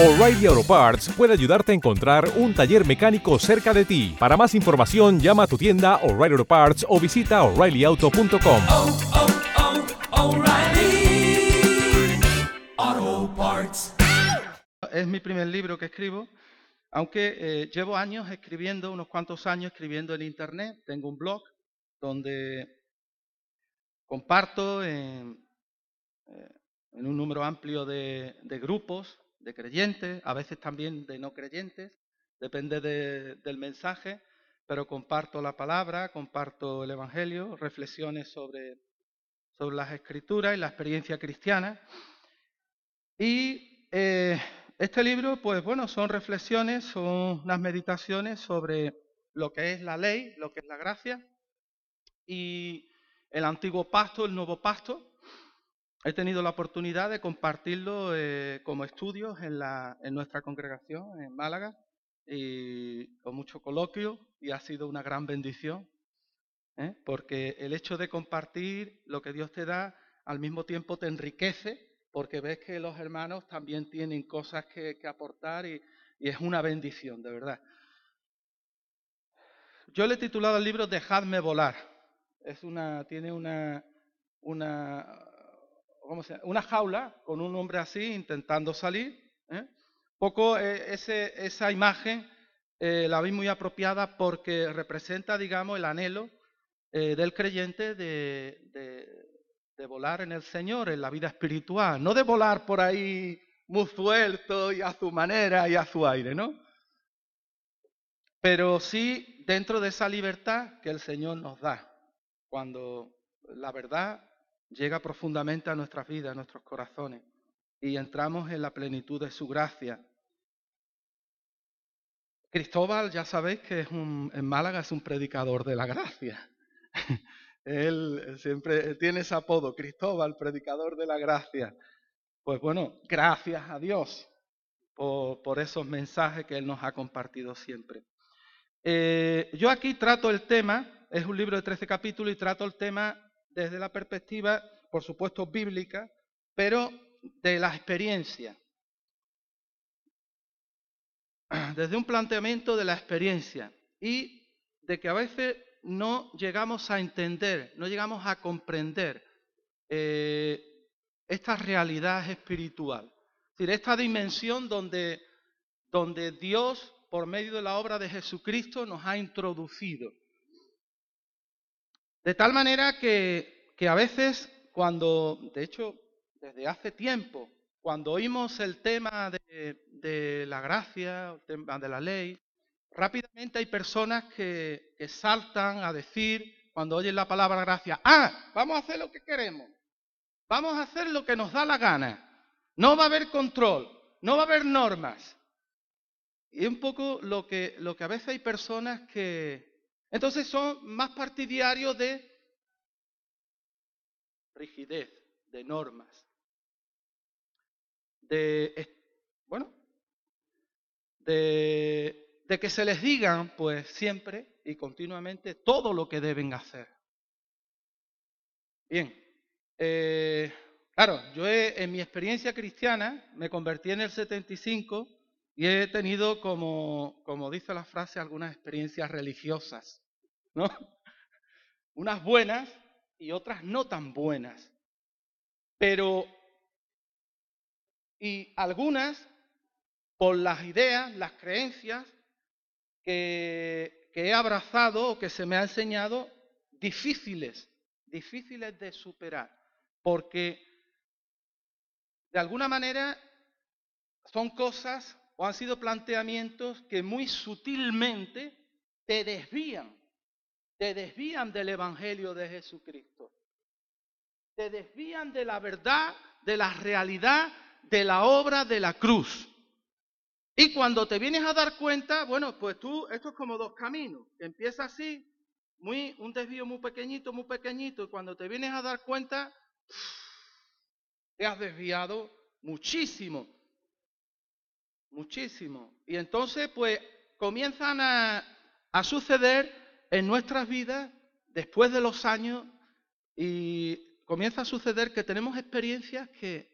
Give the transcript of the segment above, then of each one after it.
O'Reilly Auto Parts puede ayudarte a encontrar un taller mecánico cerca de ti. Para más información, llama a tu tienda O'Reilly Auto Parts o visita oreillyauto.com. oh, oh, Parts. Es mi primer libro que escribo, aunque eh, llevo años escribiendo, unos cuantos años escribiendo en Internet. Tengo un blog donde comparto en, eh, en un número amplio de, de grupos creyentes, a veces también de no creyentes, depende de- del mensaje, pero comparto la palabra, comparto el Evangelio, reflexiones sobre, sobre las escrituras y la experiencia cristiana. Y eh, este libro, pues bueno, son reflexiones, son unas meditaciones sobre lo que es la ley, lo que es la gracia y el antiguo pacto, el nuevo pacto. He tenido la oportunidad de compartirlo eh, como estudios en, la, en nuestra congregación en Málaga y con mucho coloquio y ha sido una gran bendición, ¿eh? porque el hecho de compartir lo que Dios te da al mismo tiempo te enriquece porque ves que los hermanos también tienen cosas que, aportar y, es una bendición, de verdad. Yo le he titulado al libro Dejadme volar. Es una, tiene una, ¿cómo una jaula con un hombre así intentando salir. ¿eh? Poco eh, esa imagen eh, la vi muy apropiada porque representa, digamos, el anhelo eh, del creyente de, de- de volar en el Señor, en la vida espiritual, no de volar por ahí muy suelto y a su manera y a su aire, ¿no? Pero sí dentro de esa libertad que el Señor nos da, cuando la verdad llega profundamente a nuestras vidas, a nuestros corazones, y entramos en la plenitud de su gracia. Cristóbal, ya sabéis que es un, en Málaga es un predicador de la gracia. Él siempre tiene ese apodo, Cristóbal, predicador de la gracia. Pues bueno, gracias a Dios por, esos mensajes que Él nos ha compartido siempre. Eh, yo aquí trato el tema, es un libro de 13 capítulos y trato el tema desde la perspectiva, por supuesto, bíblica, pero de la experiencia. Desde un planteamiento de la experiencia y de que a veces no llegamos a entender, no llegamos a comprender eh, esta realidad espiritual. Es decir, esta dimensión donde, donde Dios, por medio de la obra de Jesucristo, nos ha introducido. De tal manera que, que a veces, cuando, de hecho, desde hace tiempo, cuando oímos el tema de, la gracia, el tema de la ley, rápidamente hay personas que, que saltan a decir, cuando oyen la palabra gracia, ah, vamos a hacer lo que queremos, vamos a hacer lo que nos da la gana, no va a haber control, no va a haber normas. Y es un poco lo que, lo que a veces hay personas que entonces son más partidarios de rigidez, de normas, de, bueno, de, de que se les digan pues siempre y continuamente todo lo que deben hacer. Bien, eh, claro, yo he- en mi experiencia cristiana me convertí en el 75 y he tenido, como, dice la frase, algunas experiencias religiosas, ¿no? Unas buenas y otras no tan buenas. Pero, y algunas por las ideas, las creencias que, que he abrazado o que se me ha enseñado, difíciles, difíciles de superar, porque de alguna manera son cosas o han sido planteamientos que muy sutilmente te desvían, te desvían del Evangelio de Jesucristo, te desvían de la verdad, de la realidad, de la obra de la cruz. Y cuando te vienes a dar cuenta, bueno, pues tú, esto es como dos caminos, empieza así, muy, un desvío muy pequeñito, muy pequeñito, y cuando te vienes a dar cuenta, te has desviado muchísimo, muchísimo. Y entonces, pues, comienzan a, a suceder en nuestras vidas, después de los años, y comienza a suceder que tenemos experiencias que,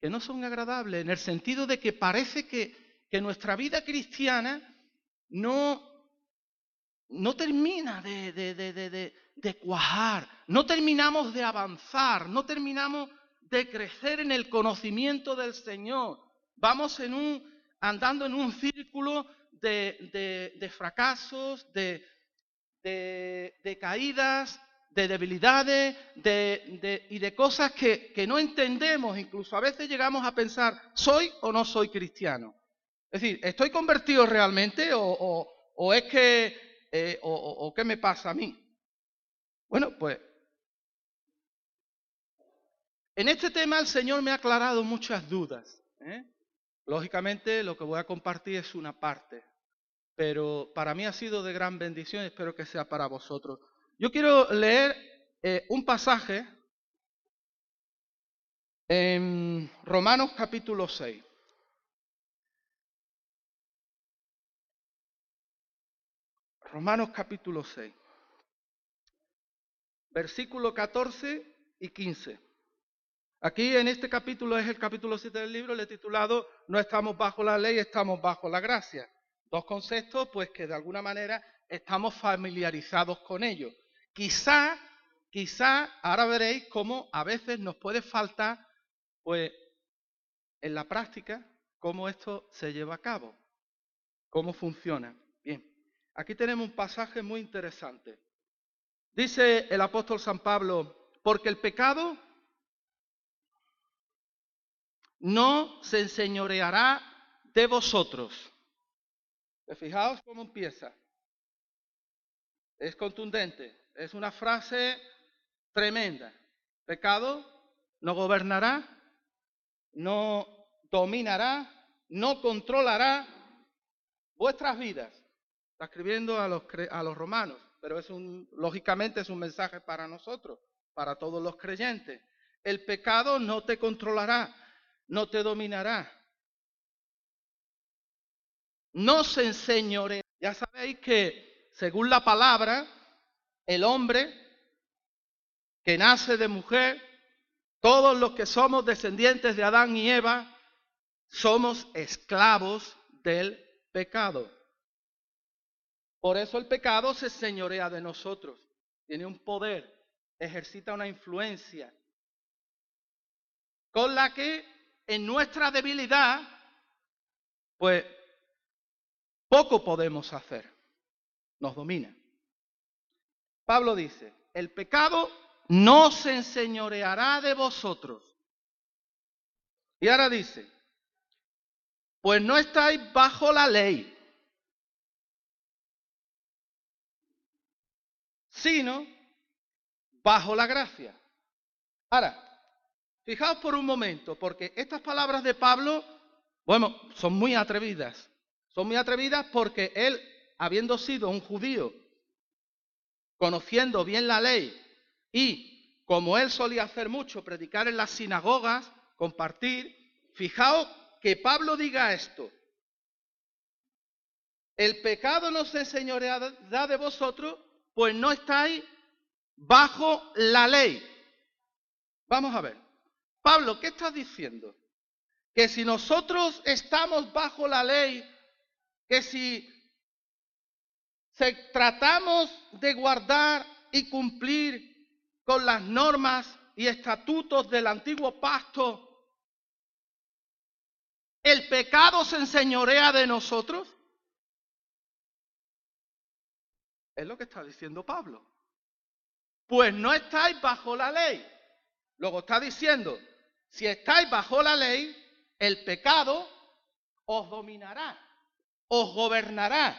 que no son agradables, en el sentido de que parece que, que nuestra vida cristiana no, no termina de, de, de, de, de cuajar, no terminamos de avanzar, no terminamos de crecer en el conocimiento del Señor. Vamos en un, andando en un círculo de, fracasos, de, caídas, de debilidades de, y de cosas que, no entendemos. Incluso a veces llegamos a pensar, ¿soy o no soy cristiano? Es decir, ¿estoy convertido realmente o es que, eh, o, o qué me pasa a mí? Bueno, pues en este tema el Señor me ha aclarado muchas dudas. ¿eh? Lógicamente lo que voy a compartir es una parte, pero para mí ha sido de gran bendición y espero que sea para vosotros. Yo quiero leer eh, un pasaje en Romanos capítulo 6. Romanos capítulo 6, versículo 14 y 15. Aquí en este capítulo es el capítulo 7 del libro, le he titulado No estamos bajo la ley, estamos bajo la gracia. Dos conceptos, pues que de alguna manera estamos familiarizados con ellos. Quizá, quizá, ahora veréis cómo a veces nos puede faltar, pues, en la práctica, cómo esto se lleva a cabo, cómo funciona. Bien, aquí tenemos un pasaje muy interesante. Dice el apóstol San Pablo, porque el pecado no se enseñoreará de vosotros. Fijaos cómo empieza. Es contundente, es una frase tremenda. Pecado no gobernará, no dominará, no controlará vuestras vidas. Está escribiendo a los, a los romanos, pero es un, lógicamente es un mensaje para nosotros, para todos los creyentes. El pecado no te controlará, no te dominará. No se enseñore. Ya sabéis que, según la palabra, el hombre que nace de mujer, todos los que somos descendientes de Adán y Eva, somos esclavos del pecado. Por eso el pecado se señorea de nosotros. Tiene un poder, ejercita una influencia con la que en nuestra debilidad, pues poco podemos hacer. Nos domina. Pablo dice, el pecado no se enseñoreará de vosotros. Y ahora dice, pues no estáis bajo la ley, sino bajo la gracia. Ahora, Fijaos por un momento, porque estas palabras de Pablo, bueno, son muy atrevidas. Son muy atrevidas porque él, habiendo sido un judío, conociendo bien la ley y como él solía hacer mucho, predicar en las sinagogas, compartir, fijaos que Pablo diga esto. El pecado no se enseñoreará de vosotros, pues no estáis bajo la ley. Vamos a ver. Pablo, ¿qué estás diciendo? Que si nosotros estamos bajo la ley, que si tratamos de guardar y cumplir con las normas y estatutos del antiguo pacto, ¿el pecado se enseñorea de nosotros? Es lo que está diciendo Pablo. Pues no estáis bajo la ley. Luego está diciendo, si estáis bajo la ley, el pecado os dominará, os gobernará,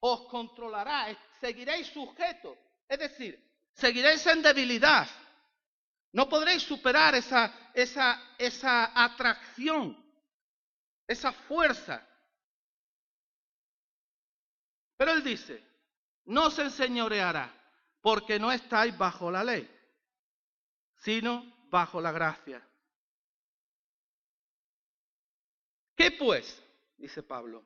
os controlará, seguiréis sujetos. Es decir, seguiréis en debilidad. No podréis superar esa, esa, esa atracción, esa fuerza. Pero él dice, no se enseñoreará, porque no estáis bajo la ley, sino bajo la gracia. ¿Qué pues? Dice Pablo.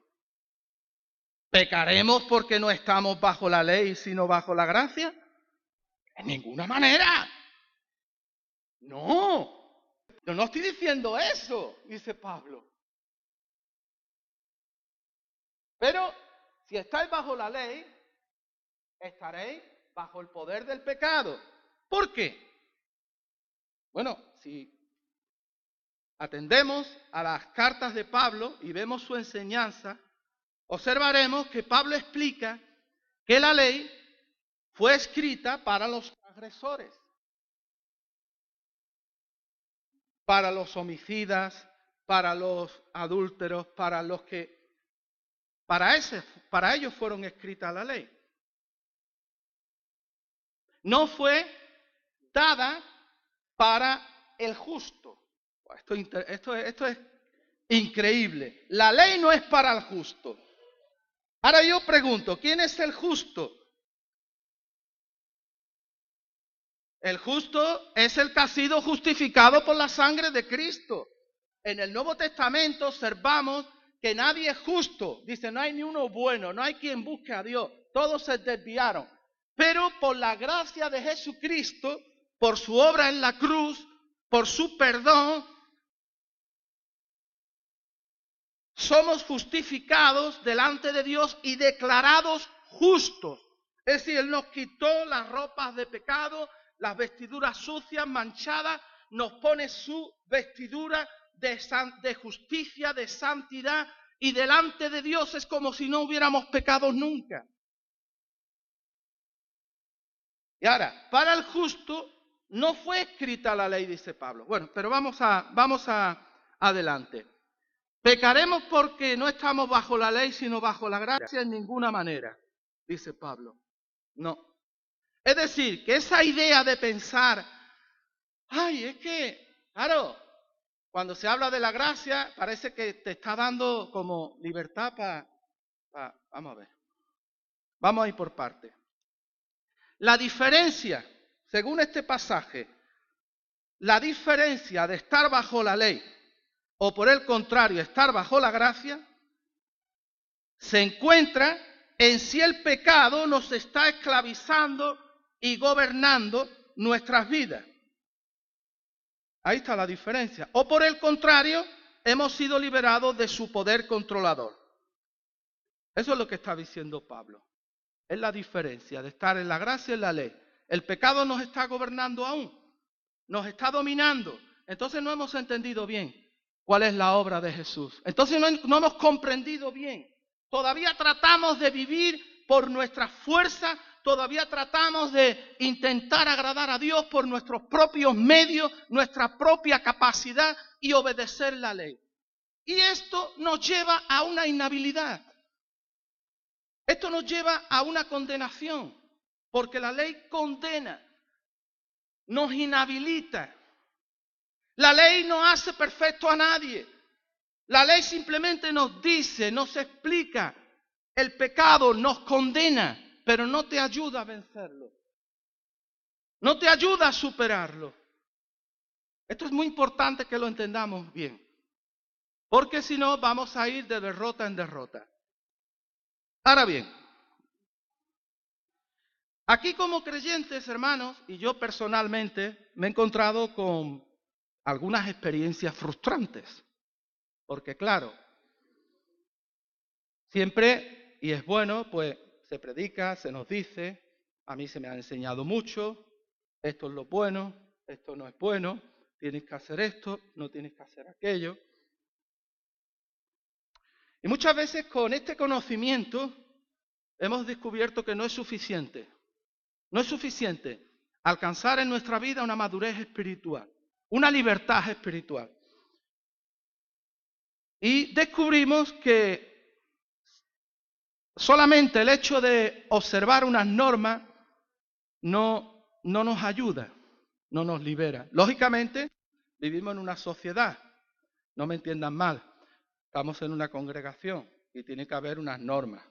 ¿Pecaremos porque no estamos bajo la ley, sino bajo la gracia? En ninguna manera. No. Yo no estoy diciendo eso, dice Pablo. Pero si estáis bajo la ley, estaréis bajo el poder del pecado. ¿Por qué? Bueno, si atendemos a las cartas de Pablo y vemos su enseñanza, observaremos que Pablo explica que la ley fue escrita para los agresores, para los homicidas, para los adúlteros, para los que para, ese, para ellos fueron escritas la ley. No fue dada para el justo. Esto, esto, es increíble. La ley no es para el justo. Ahora yo pregunto, ¿quién es el justo? El justo es el que ha sido justificado por la sangre de Cristo. En el Nuevo Testamento observamos que nadie es justo. Dice, no hay ni uno bueno, no hay quien busque a Dios. Todos se desviaron. Pero por la gracia de Jesucristo, por su obra en la cruz, por su perdón, somos justificados delante de Dios y declarados justos. Es decir, Él nos quitó las ropas de pecado, las vestiduras sucias, manchadas, nos pone su vestidura de, de justicia, de santidad, y delante de Dios es como si no hubiéramos pecado nunca. Y ahora, para el justo no fue escrita la ley, dice Pablo. Bueno, pero vamos a, vamos a adelante. Pecaremos porque no estamos bajo la ley, sino bajo la gracia en ninguna manera, dice Pablo. No. Es decir, que esa idea de pensar, ay, es que, claro, cuando se habla de la gracia, parece que te está dando como libertad para... vamos a ver. Vamos a ir por parte. La diferencia, según este pasaje, la diferencia de estar bajo la ley o por el contrario estar bajo la gracia, se encuentra en si el pecado nos está esclavizando y gobernando nuestras vidas. Ahí está la diferencia. O por el contrario, hemos sido liberados de su poder controlador. Eso es lo que está diciendo Pablo. Es la diferencia de estar en la gracia y en la ley. El pecado nos está gobernando aún, nos está dominando. Entonces no hemos entendido bien cuál es la obra de Jesús. Entonces no, hemos comprendido bien. Todavía tratamos de vivir por nuestra fuerza, todavía tratamos de intentar agradar a Dios por nuestros propios medios, nuestra propia capacidad y obedecer la ley. Y esto nos lleva a una inhabilidad. Esto nos lleva a una condenación, porque la ley condena, nos inhabilita. La ley no hace perfecto a nadie. La ley simplemente nos dice, nos explica, el pecado nos condena pero no te ayuda a vencerlo. No te ayuda a superarlo. Esto es muy importante que lo entendamos bien. Porque si no, vamos a ir de derrota en derrota. Ahora bien, aquí como creyentes, hermanos, y yo personalmente me he encontrado con algunas experiencias frustrantes. Porque claro, siempre, y es bueno, pues se predica, se nos dice, a mí se me ha enseñado mucho, esto es lo bueno, esto no es bueno, tienes que hacer esto, no tienes que hacer aquello. Y muchas veces con este conocimiento hemos descubierto que no es suficiente. No es suficiente alcanzar en nuestra vida una madurez espiritual, una libertad espiritual. Y descubrimos que Solamente el hecho de observar unas normas no, no nos ayuda, no nos libera. Lógicamente, vivimos en una sociedad, no me entiendan mal, estamos en una congregación y tiene que haber unas normas,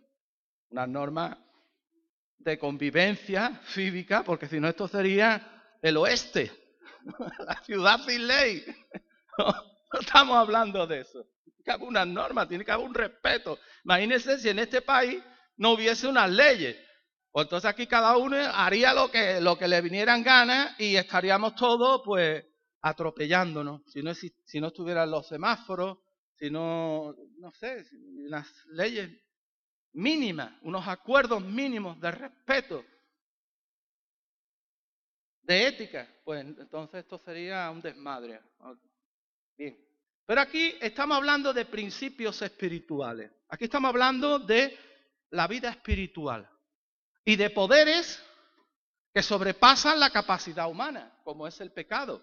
unas normas de convivencia cívica, porque si no esto sería el oeste, la ciudad sin ley. No, estamos hablando de eso que haber unas normas, tiene que haber un respeto. Imagínense si en este país no hubiese unas leyes. Pues entonces aquí cada uno haría lo que, lo que le vinieran ganas y estaríamos todos pues atropellándonos, si no, exi- si no estuvieran los semáforos, si no, no sé, si unas leyes mínimas, unos acuerdos mínimos de respeto, de ética, pues entonces esto sería un desmadre. Bien. Pero aquí estamos hablando de principios espirituales. Aquí estamos hablando de la vida espiritual y de poderes que sobrepasan la capacidad humana, como es el pecado.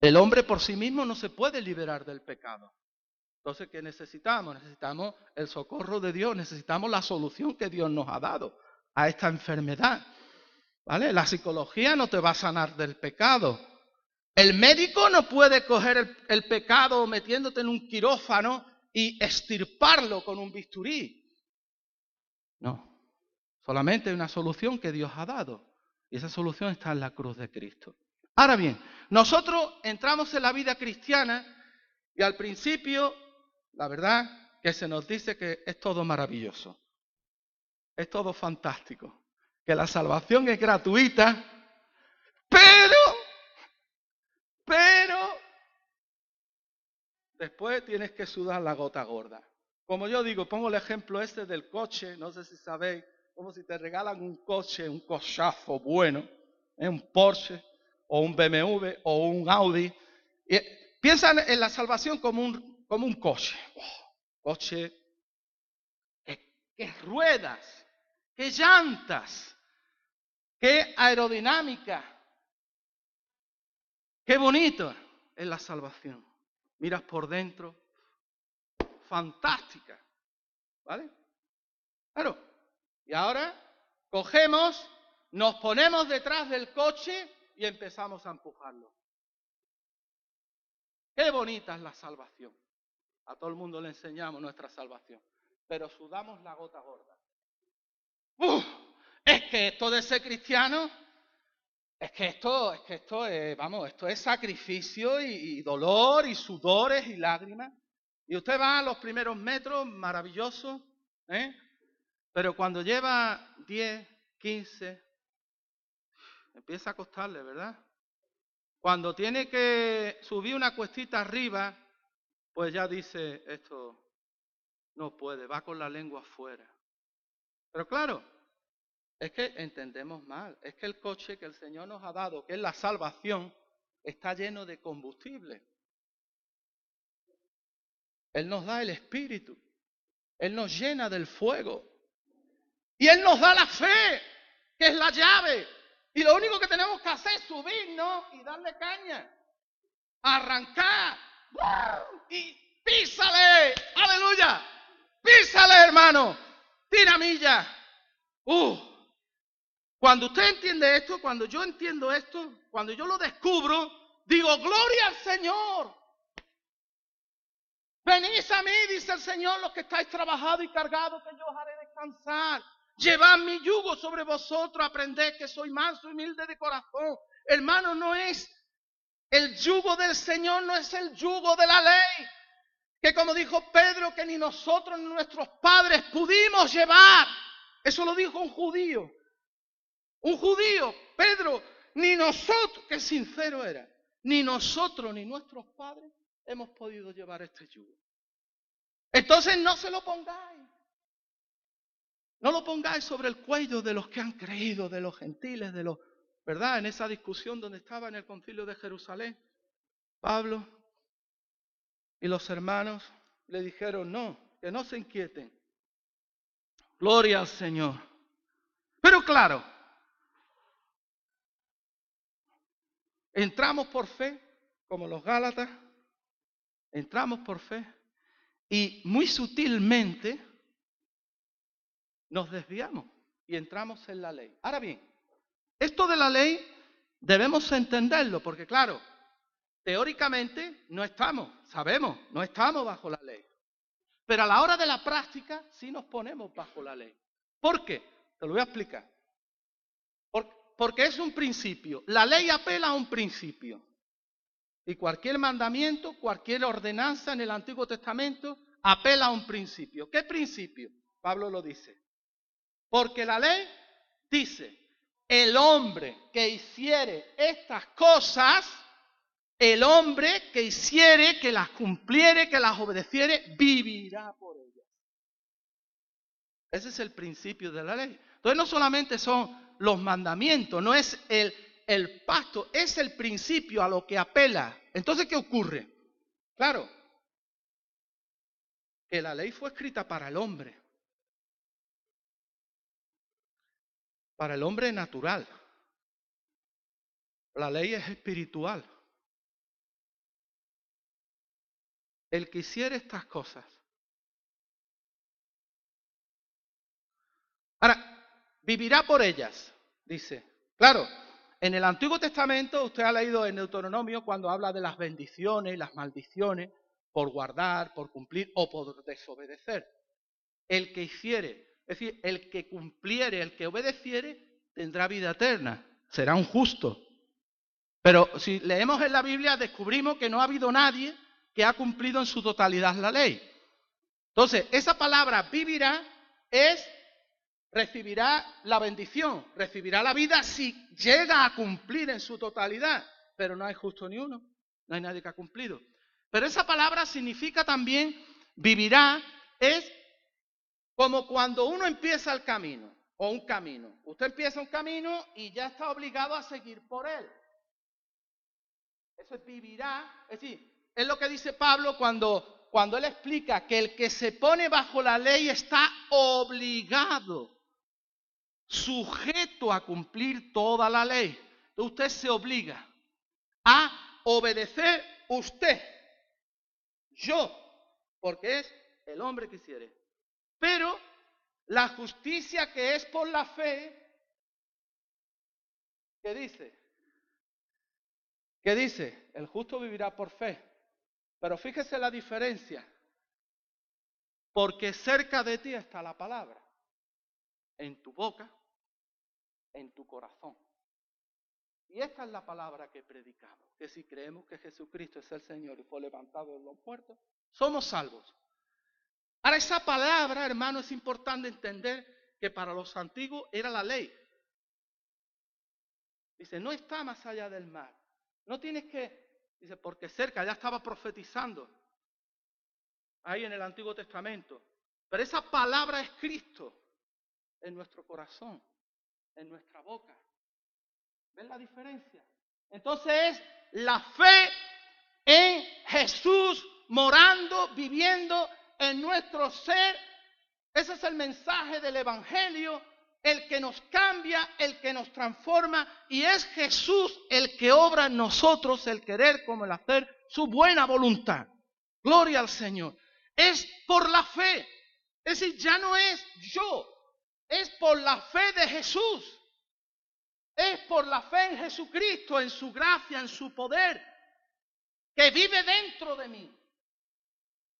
El hombre por sí mismo no se puede liberar del pecado. Entonces, ¿qué necesitamos? Necesitamos el socorro de Dios, necesitamos la solución que Dios nos ha dado a esta enfermedad. ¿Vale? La psicología no te va a sanar del pecado. El médico no puede coger el, pecado metiéndote en un quirófano y extirparlo con un bisturí. No. Solamente hay una solución que Dios ha dado. Y esa solución está en la cruz de Cristo. Ahora bien, nosotros entramos en la vida cristiana y al principio, la verdad, que se nos dice que es todo maravilloso. Es todo fantástico. Que la salvación es gratuita, pero, pero, después tienes que sudar la gota gorda. Como yo digo, pongo el ejemplo este del coche, no sé si sabéis, como si te regalan un coche, un cochazo bueno, ¿eh? un Porsche o un BMW o un Audi. Y piensan en la salvación como un, como un coche. Oh, coche, que, que ruedas, que llantas, qué aerodinámica, qué bonito es la salvación. Miras por dentro, fantástica, ¿vale? Claro, y ahora cogemos, nos ponemos detrás del coche y empezamos a empujarlo. Qué bonita es la salvación. A todo el mundo le enseñamos nuestra salvación, pero sudamos la gota gorda. ¡Uf! Es que esto de ser cristiano, es que esto, es que esto es, vamos, esto es sacrificio y, dolor y sudores y lágrimas. Y usted va a los primeros metros, maravilloso, ¿eh? Pero cuando lleva 10, 15, empieza a costarle, ¿verdad? Cuando tiene que subir una cuestita arriba, pues ya dice, esto no puede, va con la lengua afuera. Pero claro, es que entendemos mal, es que el coche que el Señor nos ha dado, que es la salvación, está lleno de combustible. Él nos da el espíritu, Él nos llena del fuego. Y Él nos da la fe, que es la llave. Y lo único que tenemos que hacer es subirnos y darle caña, arrancar. Y písale, aleluya, písale hermano, tira milla. Uh, cuando usted entiende esto, cuando yo entiendo esto, cuando yo lo descubro, digo, gloria al Señor. Venid a mí, dice el Señor, los que estáis trabajados y cargados, que yo os haré descansar. Llevad mi yugo sobre vosotros, aprended que soy manso y humilde de corazón. Hermano, no es el yugo del Señor, no es el yugo de la ley. Que como dijo Pedro, que ni nosotros ni nuestros padres pudimos llevar. Eso lo dijo un judío. Un judío, Pedro, ni nosotros, que sincero era, ni nosotros ni nuestros padres hemos podido llevar este yugo. Entonces no se lo pongáis. No lo pongáis sobre el cuello de los que han creído, de los gentiles, de los, ¿verdad? En esa discusión donde estaba en el concilio de Jerusalén, Pablo y los hermanos le dijeron, no, que no se inquieten. Gloria al Señor. Pero claro, entramos por fe, como los Gálatas, entramos por fe y muy sutilmente nos desviamos y entramos en la ley. Ahora bien, esto de la ley debemos entenderlo porque claro, teóricamente no estamos, sabemos, no estamos bajo la ley. Pero a la hora de la práctica sí nos ponemos bajo la ley. ¿Por qué? Te lo voy a explicar. Porque es un principio. La ley apela a un principio. Y cualquier mandamiento, cualquier ordenanza en el Antiguo Testamento apela a un principio. ¿Qué principio? Pablo lo dice. Porque la ley dice, el hombre que hiciere estas cosas el hombre que hiciere, que las cumpliere, que las obedeciere, vivirá por ellas. Ese es el principio de la ley. Entonces no solamente son los mandamientos, no es el, el pacto, es el principio a lo que apela. Entonces, ¿qué ocurre? Claro, que la ley fue escrita para el hombre, para el hombre natural. La ley es espiritual. El que hiciera estas cosas. Ahora, vivirá por ellas, dice. Claro, en el Antiguo Testamento usted ha leído en Deuteronomio cuando habla de las bendiciones y las maldiciones por guardar, por cumplir o por desobedecer. El que hiciere, es decir, el que cumpliere, el que obedeciere, tendrá vida eterna, será un justo. Pero si leemos en la Biblia descubrimos que no ha habido nadie que ha cumplido en su totalidad la ley. Entonces, esa palabra vivirá es recibirá la bendición, recibirá la vida si llega a cumplir en su totalidad, pero no hay justo ni uno, no hay nadie que ha cumplido. Pero esa palabra significa también vivirá, es como cuando uno empieza el camino o un camino. Usted empieza un camino y ya está obligado a seguir por él. Eso es vivirá, es decir, es lo que dice Pablo cuando, cuando él explica que el que se pone bajo la ley está obligado, sujeto a cumplir toda la ley. Usted se obliga a obedecer usted, yo, porque es el hombre que quiere. Pero la justicia que es por la fe, ¿qué dice? ¿Qué dice? El justo vivirá por fe. Pero fíjese la diferencia. Porque cerca de ti está la palabra. En tu boca, en tu corazón. Y esta es la palabra que predicamos. Que si creemos que Jesucristo es el Señor y fue levantado de los muertos, somos salvos. Ahora, esa palabra, hermano, es importante entender que para los antiguos era la ley. Dice, no está más allá del mar. No tienes que Dice, porque cerca ya estaba profetizando ahí en el Antiguo Testamento. Pero esa palabra es Cristo en nuestro corazón, en nuestra boca. ¿Ven la diferencia? Entonces es la fe en Jesús morando, viviendo en nuestro ser. Ese es el mensaje del Evangelio el que nos cambia, el que nos transforma, y es Jesús el que obra en nosotros el querer como el hacer su buena voluntad. Gloria al Señor. Es por la fe. Es decir, ya no es yo, es por la fe de Jesús. Es por la fe en Jesucristo, en su gracia, en su poder, que vive dentro de mí,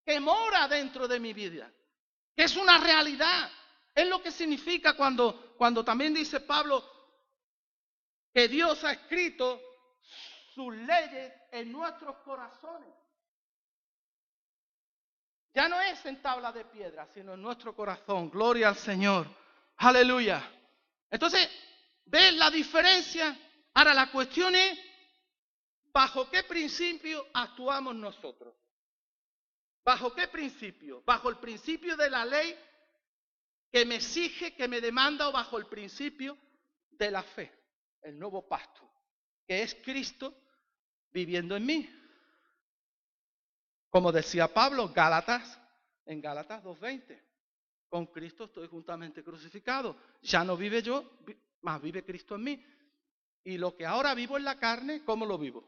que mora dentro de mi vida, que es una realidad. Es lo que significa cuando, cuando también dice Pablo que Dios ha escrito sus leyes en nuestros corazones. Ya no es en tabla de piedra, sino en nuestro corazón. Gloria al Señor. Aleluya. Entonces, ¿ves la diferencia? Ahora la cuestión es, ¿bajo qué principio actuamos nosotros? ¿Bajo qué principio? ¿Bajo el principio de la ley que me exige, que me demanda o bajo el principio de la fe, el nuevo pacto, que es Cristo viviendo en mí. Como decía Pablo, Gálatas, en Gálatas 2.20, con Cristo estoy juntamente crucificado. Ya no vive yo, más vive Cristo en mí. Y lo que ahora vivo en la carne, ¿cómo lo vivo?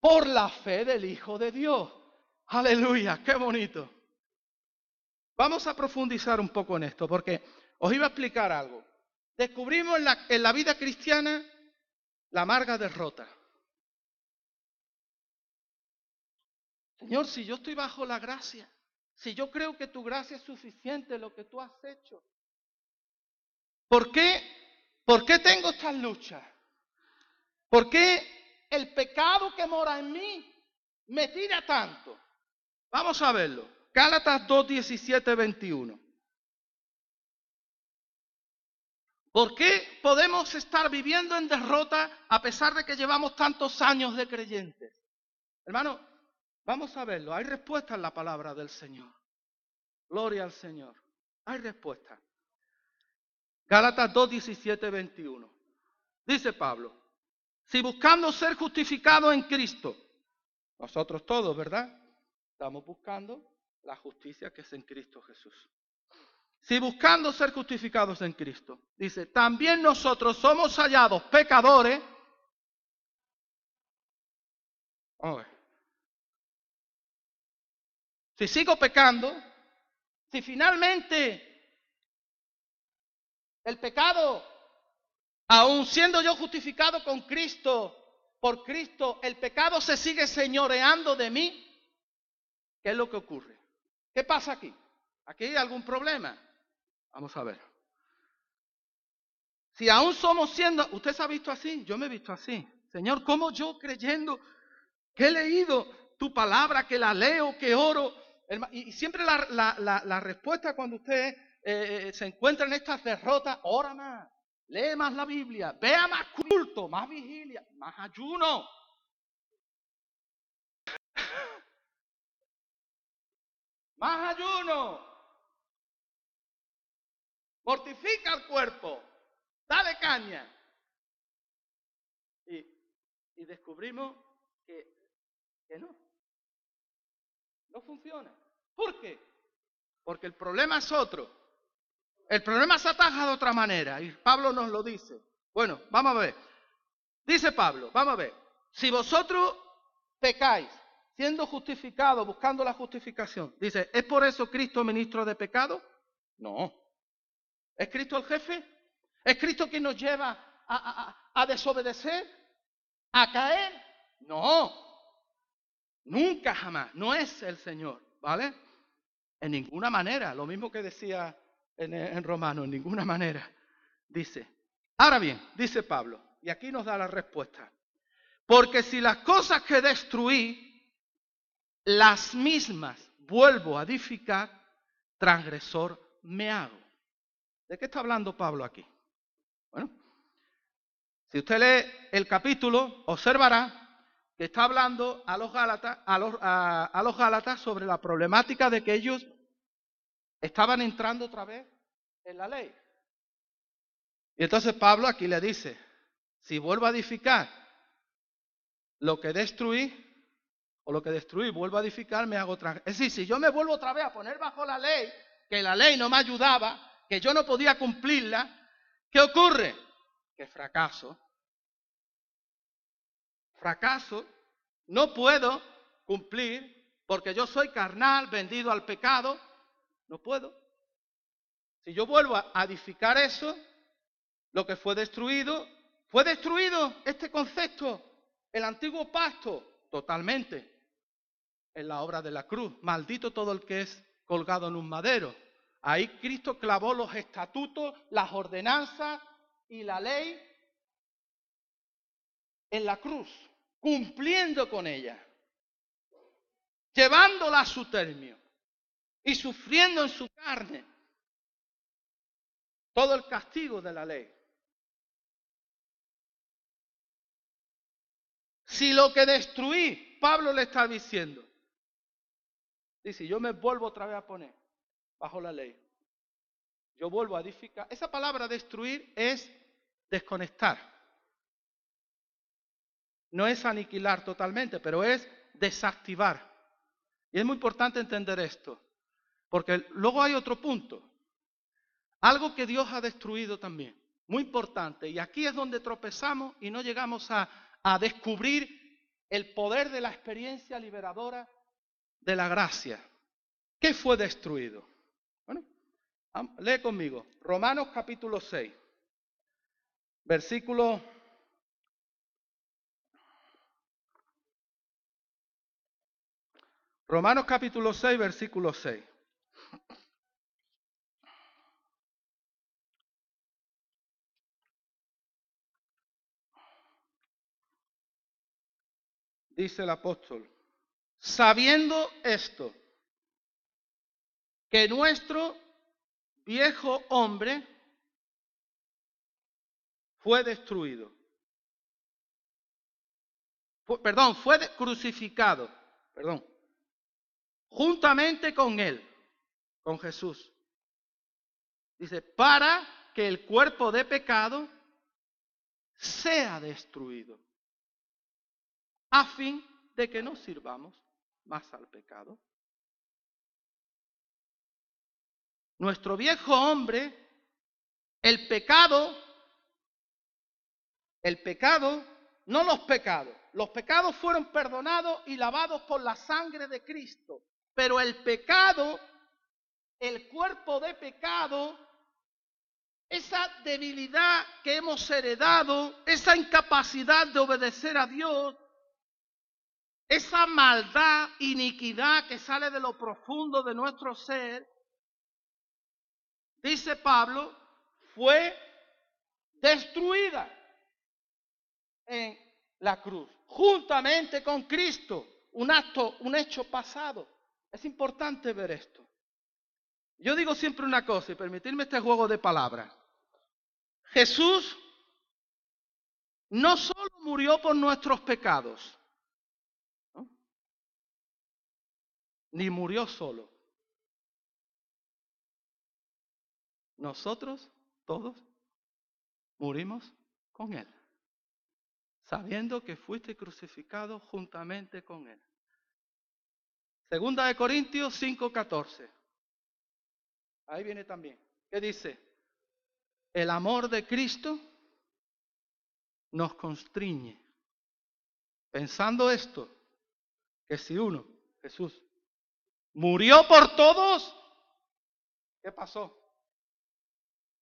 Por la fe del Hijo de Dios. Aleluya, qué bonito. Vamos a profundizar un poco en esto, porque os iba a explicar algo. Descubrimos en la, en la vida cristiana la amarga derrota. Señor, si yo estoy bajo la gracia, si yo creo que tu gracia es suficiente lo que tú has hecho, ¿por qué, por qué tengo estas luchas? ¿Por qué el pecado que mora en mí me tira tanto? Vamos a verlo. Gálatas 2, 17, 21. ¿Por qué podemos estar viviendo en derrota a pesar de que llevamos tantos años de creyentes? Hermano, vamos a verlo. Hay respuesta en la palabra del Señor. Gloria al Señor. Hay respuesta. Gálatas 2, 17, 21. Dice Pablo, si buscando ser justificado en Cristo, nosotros todos, ¿verdad? Estamos buscando la justicia que es en Cristo Jesús. Si buscando ser justificados en Cristo, dice, también nosotros somos hallados pecadores. Si sigo pecando, si finalmente el pecado, aun siendo yo justificado con Cristo, por Cristo, el pecado se sigue señoreando de mí, ¿qué es lo que ocurre? ¿Qué pasa aquí? ¿Aquí hay algún problema? Vamos a ver. Si aún somos siendo, usted se ha visto así, yo me he visto así. Señor, ¿cómo yo creyendo que he leído tu palabra, que la leo, que oro? Y siempre la, respuesta cuando usted eh, eh, se encuentra en estas derrotas, ora más, lee más la Biblia, vea más culto, más vigilia, más ayuno. más ayuno. Mortifica el cuerpo. Dale caña. Y, descubrimos que, que no. No funciona. ¿Por qué? Porque el problema es otro. El problema se ataja de otra manera. Y Pablo nos lo dice. Bueno, vamos a ver. Dice Pablo, vamos a ver. Si vosotros pecáis, siendo justificados, buscando la justificación, dice, ¿es por eso Cristo ministro de pecado? No. ¿Es Cristo el jefe? ¿Es Cristo quien nos lleva a, desobedecer? ¿A caer? No. Nunca jamás. No es el Señor. ¿Vale? En ninguna manera. Lo mismo que decía en, en Romano. En ninguna manera. Dice. Ahora bien, dice Pablo. Y aquí nos da la respuesta. Porque si las cosas que destruí, las mismas vuelvo a edificar, transgresor me hago. ¿De qué está hablando Pablo aquí? Bueno, si usted lee el capítulo, observará está hablando a los Gálatas, a los, a los Gálatas sobre la problemática de que ellos estaban entrando otra vez en la ley. Y entonces Pablo aquí le dice, si vuelvo a edificar lo que destruí, o lo que destruí, vuelvo a edificar, me hago otra Es decir, si yo me vuelvo otra vez a poner bajo la ley, que la ley no me ayudaba, que yo no podía cumplirla, ¿qué ocurre? Que fracaso. Fracaso. No puedo cumplir porque yo soy carnal, vendido al pecado. No puedo. Si yo vuelvo a edificar eso, lo que fue destruido, fue destruido este concepto, el antiguo pacto, totalmente, en la obra de la cruz. Maldito todo el que es colgado en un madero. Ahí Cristo clavó los estatutos, las ordenanzas y la ley en la cruz, cumpliendo con ella, llevándola a su término y sufriendo en su carne todo el castigo de la ley. Si lo que destruí, Pablo le está diciendo, dice, yo me vuelvo otra vez a poner bajo la ley. Yo vuelvo a edificar. Esa palabra destruir es desconectar. No es aniquilar totalmente, pero es desactivar. Y es muy importante entender esto, porque luego hay otro punto. Algo que Dios ha destruido también, muy importante. Y aquí es donde tropezamos y no llegamos a, descubrir el poder de la experiencia liberadora de la gracia. ¿Qué fue destruido? Lee conmigo. Romanos capítulo 6. Versículo Romanos capítulo 6, versículo 6. Dice el apóstol, sabiendo esto, que nuestro viejo hombre fue destruido. Perdón, fue crucificado, perdón, juntamente con él, con Jesús. Dice, para que el cuerpo de pecado sea destruido, a fin de que no sirvamos más al pecado. Nuestro viejo hombre, el pecado, el pecado, no los pecados. Los pecados fueron perdonados y lavados por la sangre de Cristo. Pero el pecado, el cuerpo de pecado, esa debilidad que hemos heredado, esa incapacidad de obedecer a Dios, esa maldad, iniquidad que sale de lo profundo de nuestro ser, dice Pablo, fue destruida en la cruz, juntamente con Cristo, un acto, un hecho pasado. Es importante ver esto. Yo digo siempre una cosa y permitirme este juego de palabras. Jesús no solo murió por nuestros pecados, ni murió solo. Nosotros todos murimos con Él, sabiendo que fuiste crucificado juntamente con Él. Segunda de Corintios 5:14. Ahí viene también. ¿Qué dice? El amor de Cristo nos constriñe. Pensando esto, que si uno, Jesús, murió por todos, ¿qué pasó?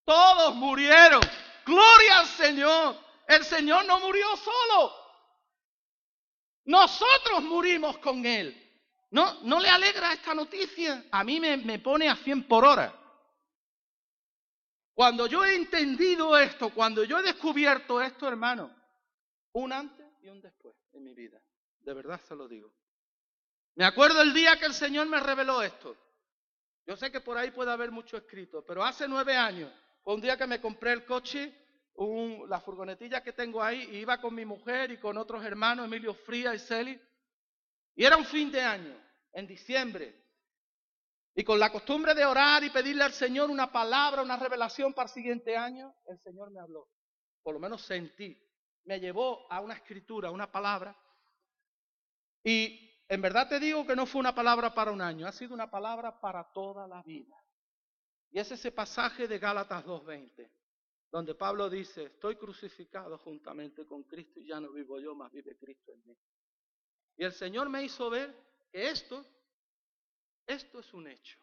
Todos murieron. Gloria al Señor. El Señor no murió solo. Nosotros murimos con Él. ¿No, ¿No le alegra esta noticia? A mí me, me pone a 100 por hora. Cuando yo he entendido esto, cuando yo he descubierto esto, hermano, un antes y un después en mi vida. De verdad se lo digo. Me acuerdo el día que el Señor me reveló esto. Yo sé que por ahí puede haber mucho escrito, pero hace nueve años, fue un día que me compré el coche, la furgonetilla que tengo ahí, y iba con mi mujer y con otros hermanos, Emilio Fría y Celi, y era un fin de año, en diciembre. Y con la costumbre de orar y pedirle al Señor una palabra, una revelación para el siguiente año, el Señor me habló. Por lo menos sentí. Me llevó a una escritura, una palabra. Y en verdad te digo que no fue una palabra para un año, ha sido una palabra para toda la vida. Y es ese pasaje de Gálatas 2.20, donde Pablo dice, estoy crucificado juntamente con Cristo y ya no vivo yo, más vive Cristo en mí. Y el Señor me hizo ver que esto, esto es un hecho.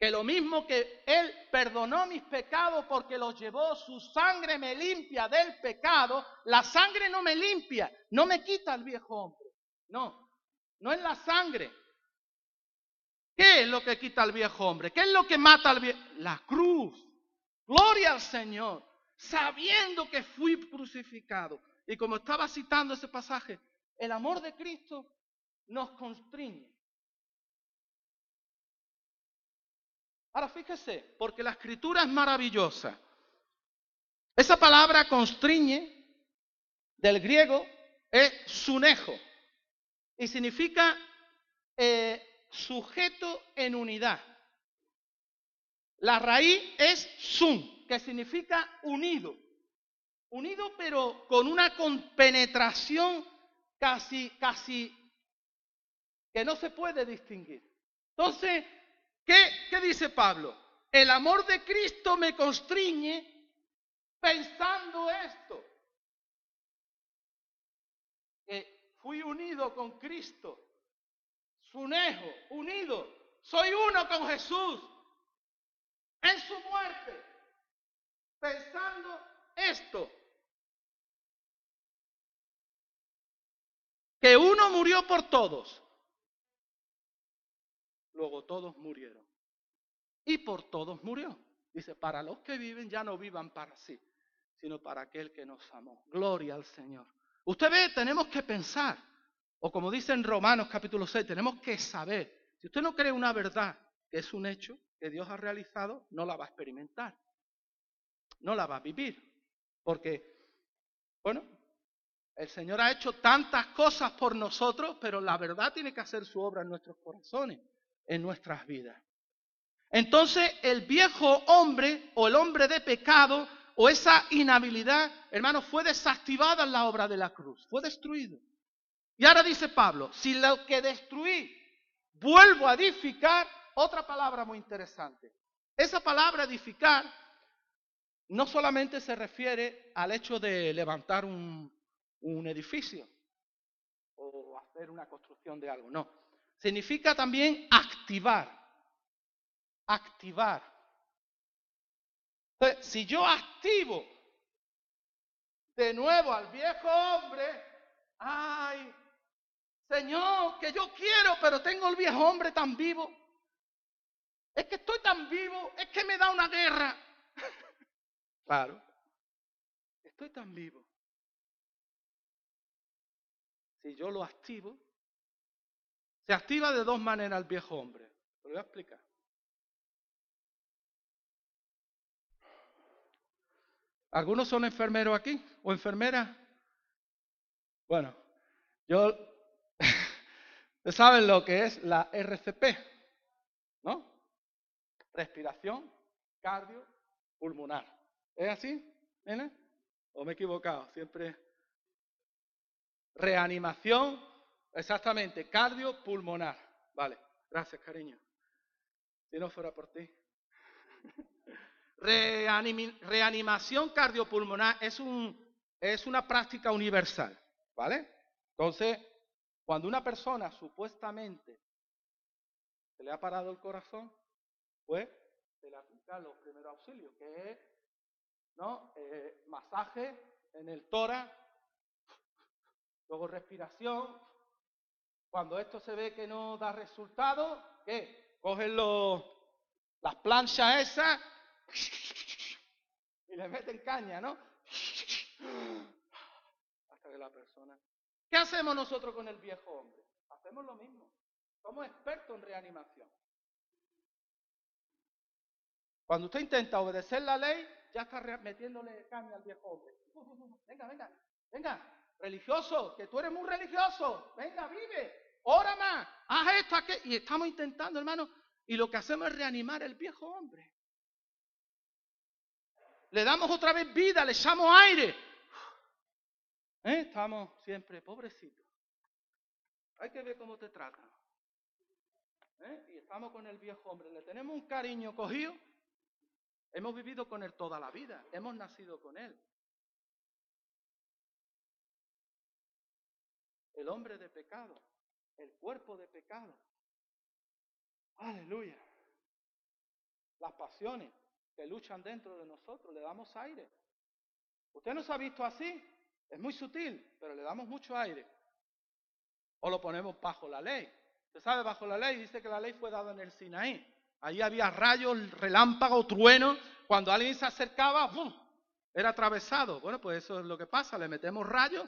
Que lo mismo que Él perdonó mis pecados porque los llevó, su sangre me limpia del pecado, la sangre no me limpia, no me quita el viejo hombre. No, no es la sangre. ¿Qué es lo que quita al viejo hombre? ¿Qué es lo que mata al viejo? La cruz. Gloria al Señor. Sabiendo que fui crucificado. Y como estaba citando ese pasaje, el amor de Cristo nos constriñe. Ahora fíjese, porque la escritura es maravillosa. Esa palabra constriñe del griego es sunejo y significa eh, sujeto en unidad. La raíz es sun, que significa unido. Unido pero con una compenetración casi, casi que no se puede distinguir. Entonces, ¿qué, qué dice Pablo? El amor de Cristo me constriñe pensando esto. Que fui unido con Cristo. Sunejo, unido. Soy uno con Jesús. En su muerte. Pensando esto. Que uno murió por todos. Luego todos murieron. Y por todos murió. Dice, para los que viven ya no vivan para sí, sino para aquel que nos amó. Gloria al Señor. Usted ve, tenemos que pensar. O como dice en Romanos capítulo 6, tenemos que saber. Si usted no cree una verdad que es un hecho que Dios ha realizado, no la va a experimentar. no la va a vivir. Porque, bueno, el Señor ha hecho tantas cosas por nosotros, pero la verdad tiene que hacer su obra en nuestros corazones, en nuestras vidas. Entonces el viejo hombre o el hombre de pecado o esa inhabilidad, hermano, fue desactivada en la obra de la cruz, fue destruido. Y ahora dice Pablo, si lo que destruí vuelvo a edificar, otra palabra muy interesante. Esa palabra edificar no solamente se refiere al hecho de levantar un, un edificio o hacer una construcción de algo, no. Significa también activar, activar. Entonces, si yo activo de nuevo al viejo hombre, ay, Señor, que yo quiero, pero tengo el viejo hombre tan vivo. Es que estoy tan vivo, es que me da una guerra. claro, estoy tan vivo. Si yo lo activo, se activa de dos maneras el viejo hombre. Lo voy a explicar. ¿Algunos son enfermeros aquí o enfermeras? Bueno, yo, saben lo que es la RCP, ¿no? Respiración cardio pulmonar. ¿Es así, nena? ¿O me he equivocado? Siempre. Reanimación, exactamente, cardiopulmonar. Vale, gracias, cariño. Si no fuera por ti. reanimación cardiopulmonar es, un, es una práctica universal, ¿vale? Entonces, cuando una persona supuestamente se le ha parado el corazón, pues se le aplica los primeros auxilios, que ¿no? Eh, masaje en el tórax, luego respiración. Cuando esto se ve que no da resultado, ¿qué? Cogen los, las planchas esas y le meten caña, ¿no? Hasta que la persona. ¿Qué hacemos nosotros con el viejo hombre? Hacemos lo mismo. Somos expertos en reanimación. Cuando usted intenta obedecer la ley, ya está metiéndole caña al viejo hombre. Venga, venga, venga, religioso, que tú eres muy religioso. Venga, vive, ora más, haz esto. Y estamos intentando, hermano, y lo que hacemos es reanimar el viejo hombre. Le damos otra vez vida, le echamos aire. ¿Eh? Estamos siempre, pobrecitos. Hay que ver cómo te tratan. ¿Eh? Y estamos con el viejo hombre. Le tenemos un cariño cogido. Hemos vivido con él toda la vida. Hemos nacido con él. El hombre de pecado. El cuerpo de pecado. Aleluya. Las pasiones que luchan dentro de nosotros, le damos aire. Usted no se ha visto así, es muy sutil, pero le damos mucho aire. O lo ponemos bajo la ley. Usted sabe, bajo la ley, dice que la ley fue dada en el Sinaí. Ahí había rayos, relámpagos, truenos. Cuando alguien se acercaba, era atravesado. Bueno, pues eso es lo que pasa. Le metemos rayos.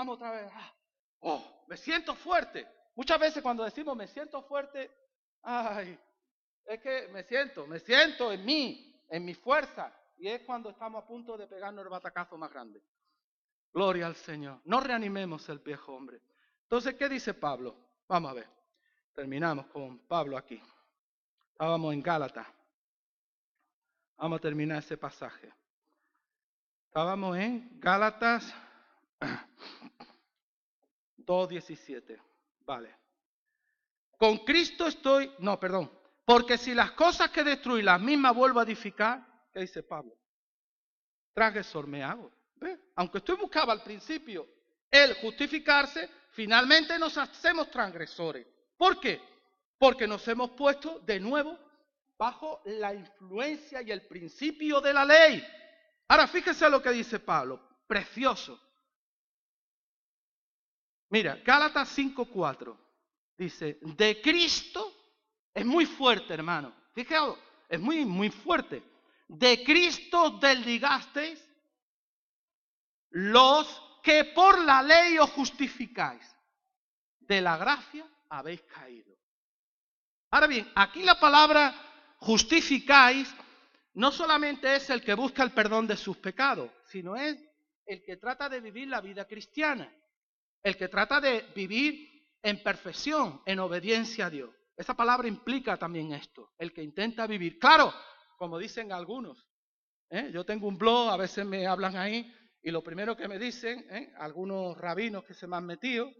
Estamos otra vez. Ah, oh, me siento fuerte. Muchas veces cuando decimos me siento fuerte, ay, es que me siento, me siento en mí, en mi fuerza. Y es cuando estamos a punto de pegarnos el batacazo más grande. Gloria al Señor. No reanimemos el viejo hombre. Entonces, ¿qué dice Pablo? Vamos a ver. Terminamos con Pablo aquí. Estábamos en Gálatas. Vamos a terminar ese pasaje. Estábamos en Gálatas 2.17. Vale. Con Cristo estoy, no, perdón, porque si las cosas que destruí las mismas vuelvo a edificar, ¿qué dice Pablo? Transgresor me hago. Aunque usted buscaba al principio el justificarse, finalmente nos hacemos transgresores. ¿Por qué? Porque nos hemos puesto de nuevo bajo la influencia y el principio de la ley. Ahora fíjese lo que dice Pablo, precioso. Mira, Gálatas 5:4 dice, de Cristo es muy fuerte, hermano. Fijaos, es muy, muy fuerte. De Cristo desligasteis los que por la ley os justificáis. De la gracia habéis caído. Ahora bien, aquí la palabra justificáis no solamente es el que busca el perdón de sus pecados, sino es el que trata de vivir la vida cristiana, el que trata de vivir en perfección, en obediencia a Dios. Esa palabra implica también esto, el que intenta vivir. Claro, como dicen algunos, ¿eh? yo tengo un blog, a veces me hablan ahí, y lo primero que me dicen, ¿eh? algunos rabinos que se me han metido,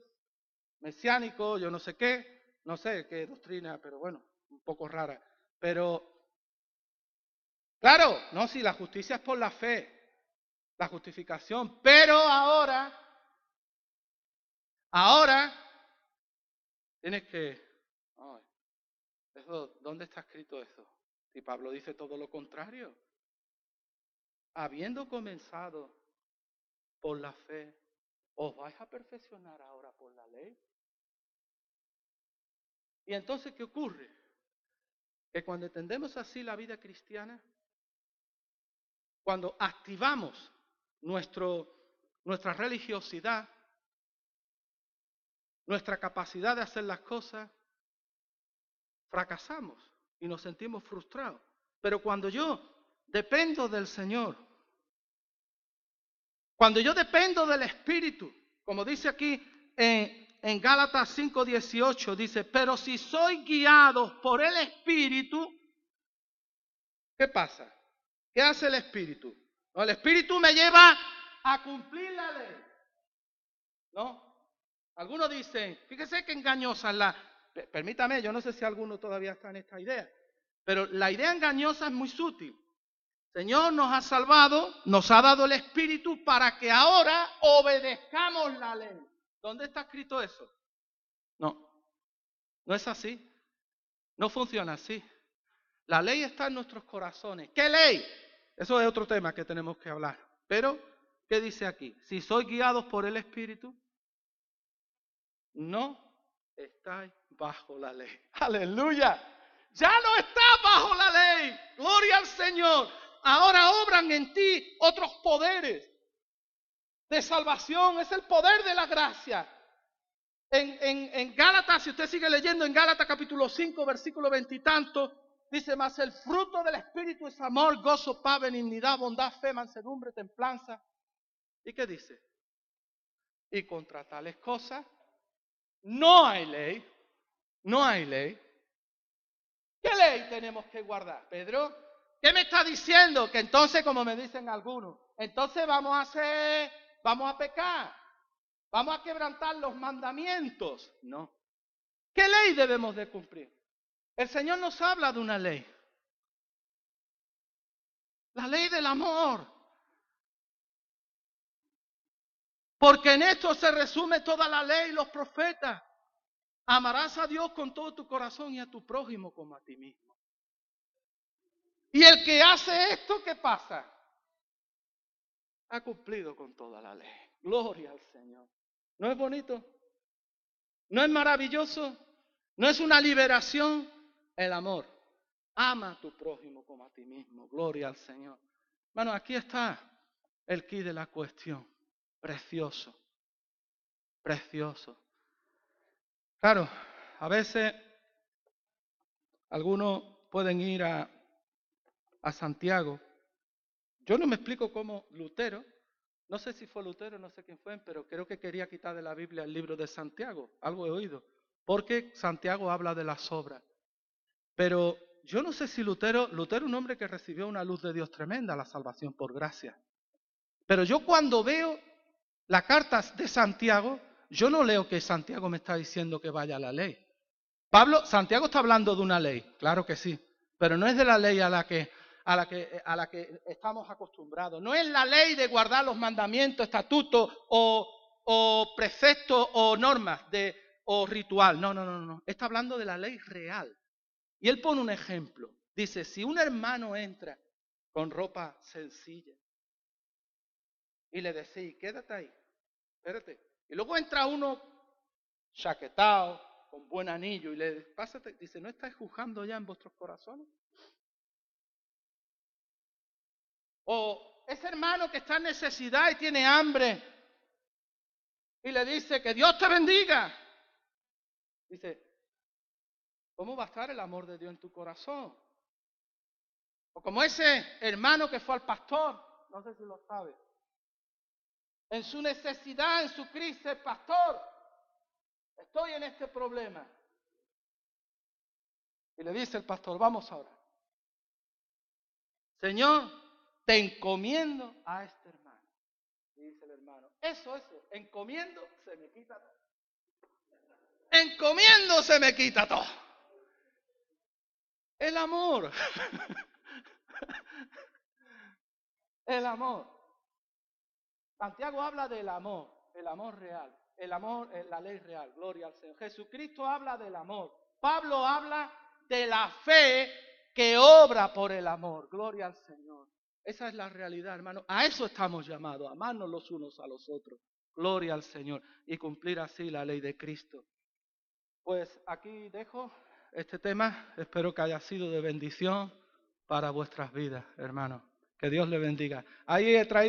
mesiánicos, yo no sé qué, no sé qué doctrina, pero bueno, un poco rara. Pero, claro, no, si la justicia es por la fe, la justificación, pero ahora, ahora, tienes que, ¿dónde está escrito eso? Si Pablo dice todo lo contrario. Habiendo comenzado por la fe, ¿os vais a perfeccionar ahora por la ley? Y entonces, ¿qué ocurre? Que cuando entendemos así la vida cristiana, cuando activamos nuestro, nuestra religiosidad, nuestra capacidad de hacer las cosas, fracasamos y nos sentimos frustrados. Pero cuando yo dependo del Señor, cuando yo dependo del Espíritu, como dice aquí en, en Gálatas 5:18, dice, pero si soy guiado por el Espíritu, ¿qué pasa? ¿Qué hace el Espíritu? el Espíritu me lleva a cumplir la ley. ¿No? Algunos dicen, fíjese qué engañosa la... Permítame, yo no sé si alguno todavía está en esta idea, pero la idea engañosa es muy sutil. Señor nos ha salvado, nos ha dado el Espíritu para que ahora obedezcamos la ley. ¿Dónde está escrito eso? No, no es así. No funciona así. La ley está en nuestros corazones. ¿Qué ley? Eso es otro tema que tenemos que hablar. Pero, ¿qué dice aquí? Si sois guiados por el Espíritu, no estáis bajo la ley. Aleluya. Ya no está bajo la ley. Gloria al Señor ahora obran en ti otros poderes de salvación. Es el poder de la gracia. En, en, en Gálatas, si usted sigue leyendo en Gálatas capítulo 5, versículo veintitantos, dice más, el fruto del Espíritu es amor, gozo, paz, benignidad, bondad, fe, mansedumbre, templanza. ¿Y qué dice? Y contra tales cosas no hay ley, no hay ley. ¿Qué ley tenemos que guardar? Pedro, ¿Qué me está diciendo? Que entonces, como me dicen algunos, entonces vamos a hacer, vamos a pecar, vamos a quebrantar los mandamientos. No. ¿Qué ley debemos de cumplir? El Señor nos habla de una ley. La ley del amor. Porque en esto se resume toda la ley y los profetas. Amarás a Dios con todo tu corazón y a tu prójimo como a ti mismo. Y el que hace esto, ¿qué pasa? Ha cumplido con toda la ley. Gloria al Señor. ¿No es bonito? ¿No es maravilloso? ¿No es una liberación? El amor. Ama a tu prójimo como a ti mismo. Gloria al Señor. Bueno, aquí está el key de la cuestión. Precioso. Precioso. Claro, a veces algunos pueden ir a a Santiago. Yo no me explico cómo Lutero, no sé si fue Lutero, no sé quién fue, pero creo que quería quitar de la Biblia el libro de Santiago. Algo he oído. Porque Santiago habla de las obras. Pero yo no sé si Lutero, Lutero es un hombre que recibió una luz de Dios tremenda, la salvación por gracia. Pero yo cuando veo las cartas de Santiago, yo no leo que Santiago me está diciendo que vaya a la ley. Pablo, Santiago está hablando de una ley, claro que sí, pero no es de la ley a la que a la, que, a la que estamos acostumbrados. No es la ley de guardar los mandamientos, estatutos o, o preceptos o normas de, o ritual. No, no, no, no. Está hablando de la ley real. Y él pone un ejemplo. Dice, si un hermano entra con ropa sencilla y le decís, quédate ahí, espérate. Y luego entra uno chaquetado, con buen anillo, y le pásate, dice, ¿no estáis juzgando ya en vuestros corazones? O ese hermano que está en necesidad y tiene hambre y le dice que Dios te bendiga. Dice, ¿cómo va a estar el amor de Dios en tu corazón? O como ese hermano que fue al pastor, no sé si lo sabe. En su necesidad, en su crisis, pastor, estoy en este problema. Y le dice el pastor, vamos ahora. Señor, te encomiendo a este hermano. Y dice el hermano, eso, eso, encomiendo, se me quita todo. Encomiendo, se me quita todo. El amor. El amor. Santiago habla del amor, el amor real, el amor la ley real, gloria al Señor. Jesucristo habla del amor. Pablo habla de la fe que obra por el amor, gloria al Señor. Esa es la realidad, hermano. A eso estamos llamados, a amarnos los unos a los otros. Gloria al Señor. Y cumplir así la ley de Cristo. Pues aquí dejo este tema. Espero que haya sido de bendición para vuestras vidas, hermanos. Que Dios le bendiga. Ahí he traído